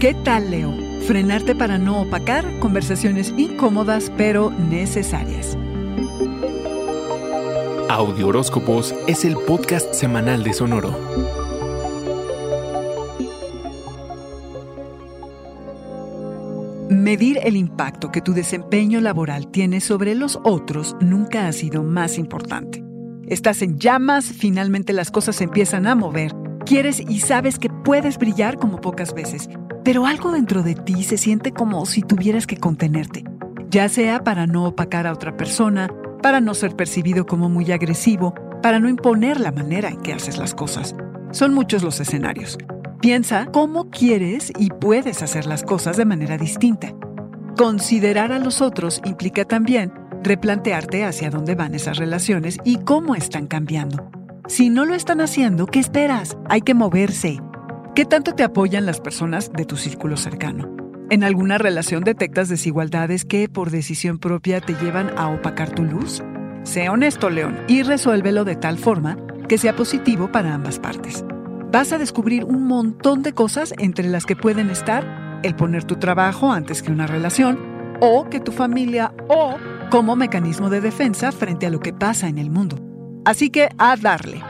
¿Qué tal, Leo? Frenarte para no opacar conversaciones incómodas pero necesarias. Audio Horóscopos es el podcast semanal de Sonoro. Medir el impacto que tu desempeño laboral tiene sobre los otros nunca ha sido más importante. Estás en llamas, finalmente las cosas se empiezan a mover, quieres y sabes que puedes brillar como pocas veces, pero algo dentro de ti se siente como si tuvieras que contenerte, ya sea para no opacar a otra persona, para no ser percibido como muy agresivo, para no imponer la manera en que haces las cosas. Son muchos los escenarios. Piensa cómo quieres y puedes hacer las cosas de manera distinta. Considerar a los otros implica también replantearte hacia dónde van esas relaciones y cómo están cambiando. Si no lo están haciendo, ¿qué esperas? Hay que moverse. ¿Qué tanto te apoyan las personas de tu círculo cercano? ¿En alguna relación detectas desigualdades que por decisión propia te llevan a opacar tu luz? Sé honesto, León, y resuélvelo de tal forma que sea positivo para ambas partes. Vas a descubrir un montón de cosas entre las que pueden estar el poner tu trabajo antes que una relación, o que tu familia, o como mecanismo de defensa frente a lo que pasa en el mundo. Así que a darle.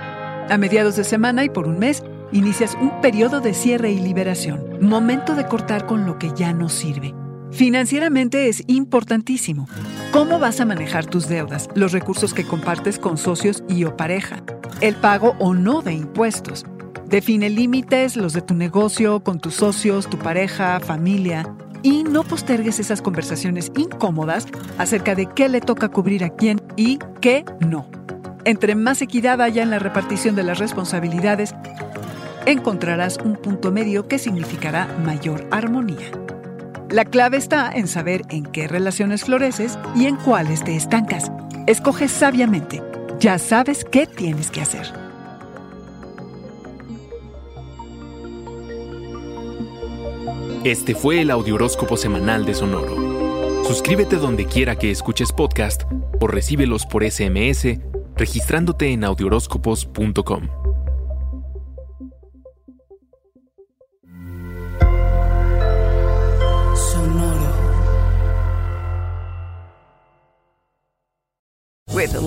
A mediados de semana y por un mes, inicias un periodo de cierre y liberación, momento de cortar con lo que ya no sirve. Financieramente es importantísimo. ¿Cómo vas a manejar tus deudas, los recursos que compartes con socios y o pareja, el pago o no de impuestos? Define límites, los de tu negocio, con tus socios, tu pareja, familia, y no postergues esas conversaciones incómodas acerca de qué le toca cubrir a quién y qué no. Entre más equidad haya en la repartición de las responsabilidades, encontrarás un punto medio que significará mayor armonía. La clave está en saber en qué relaciones floreces y en cuáles te estancas. Escoge sabiamente. Ya sabes qué tienes que hacer. Este fue el Audioróscopo Semanal de Sonoro. Suscríbete donde quiera que escuches podcast o recíbelos por SMS registrándote en audioróscopos.com.